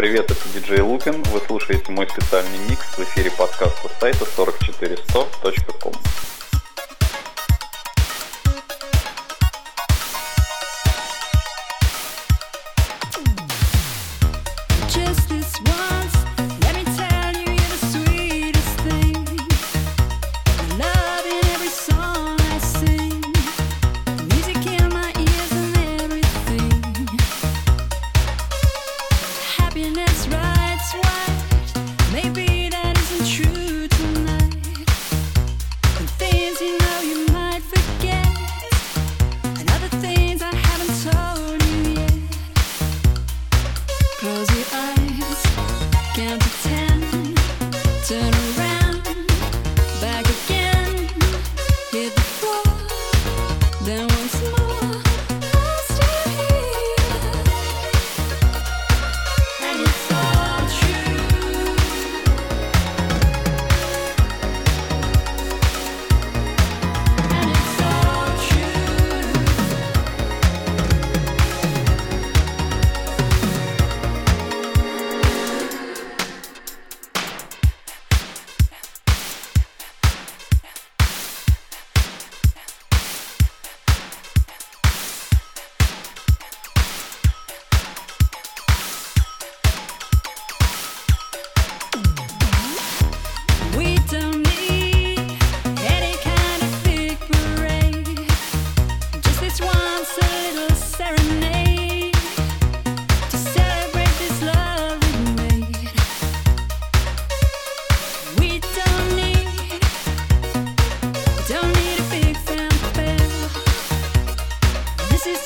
привет, это диджей Лукин. Вы слушаете мой специальный микс в эфире подкаста сайта 44100.com.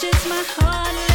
just my heart.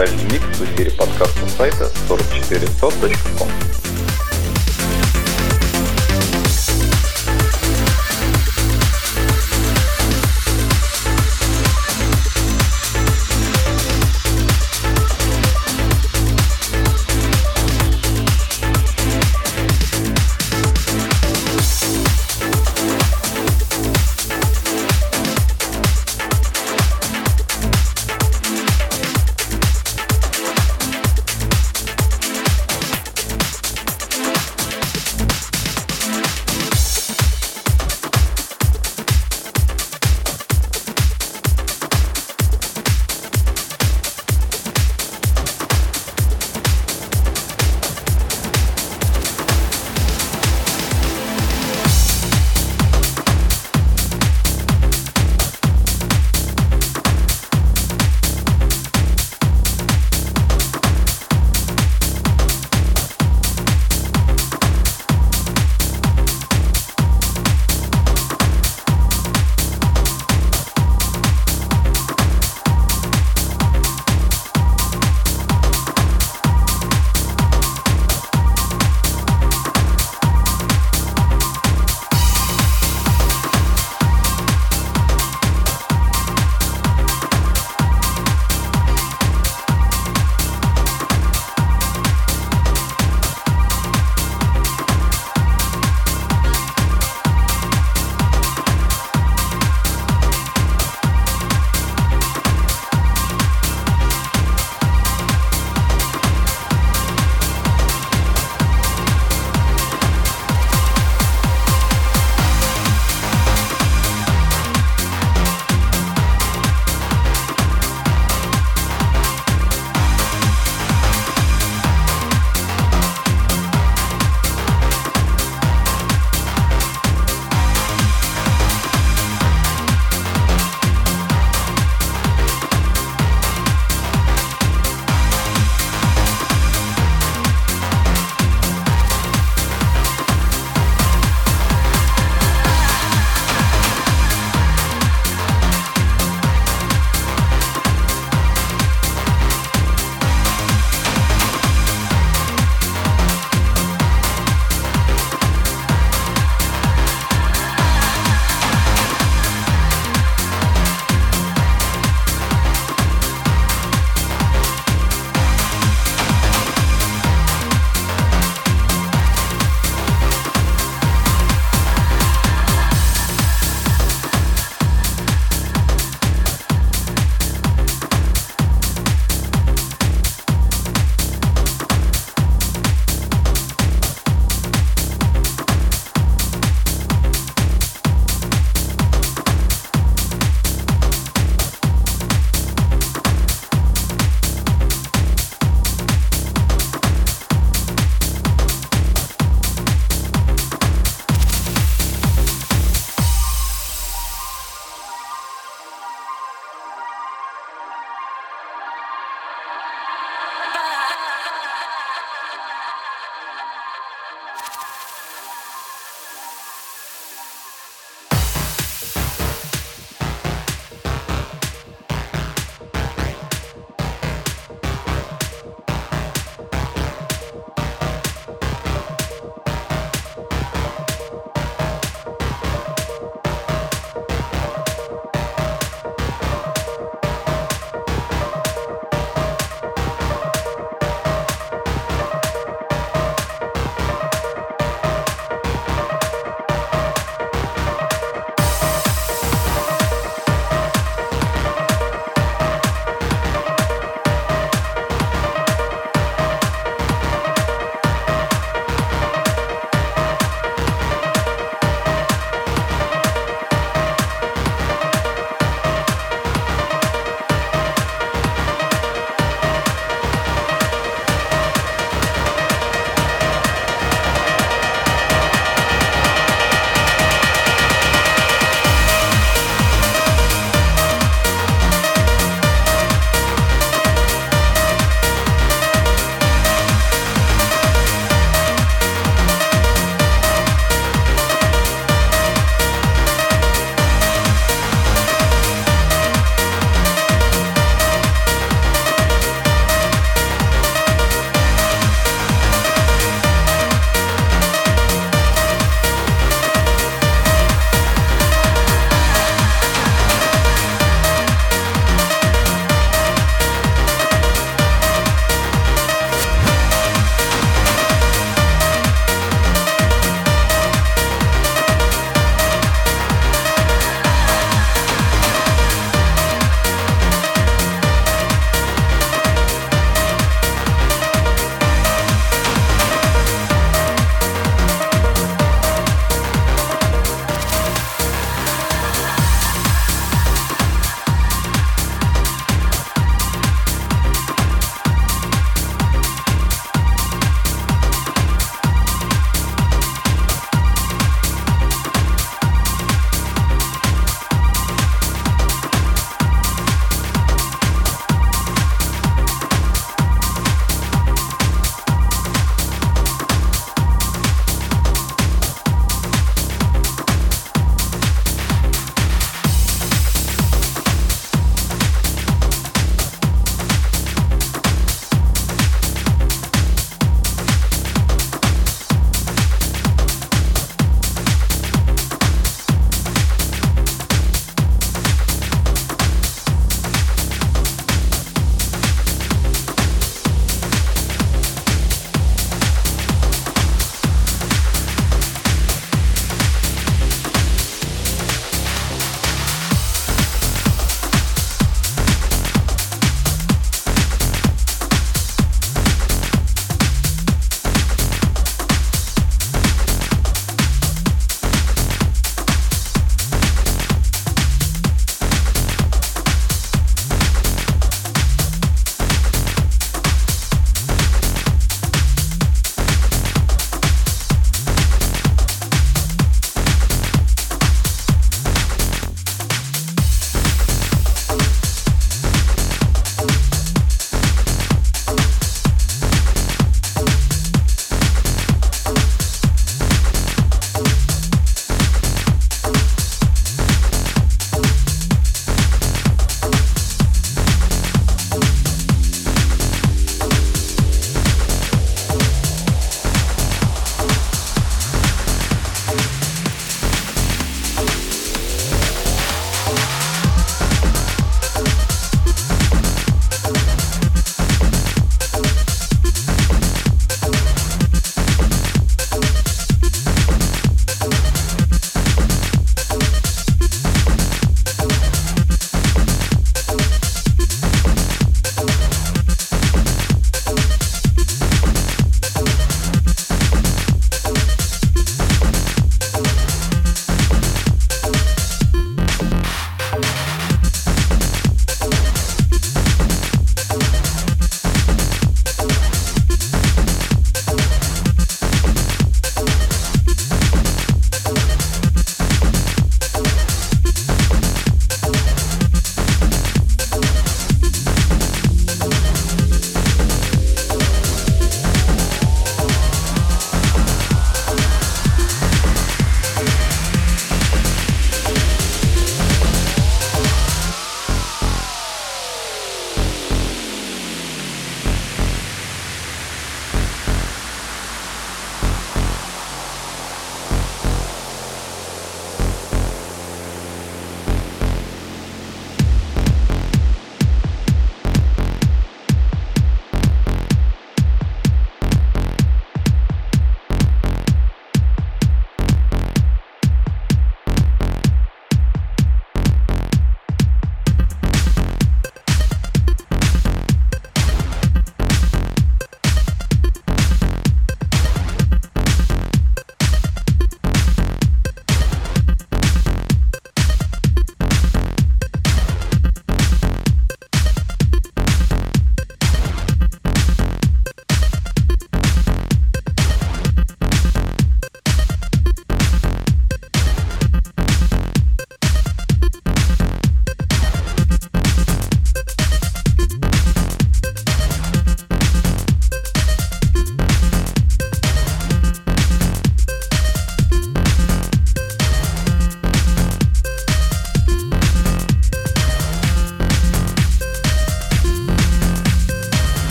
Слушаете мой специальный микс в эфире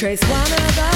Trace one of us.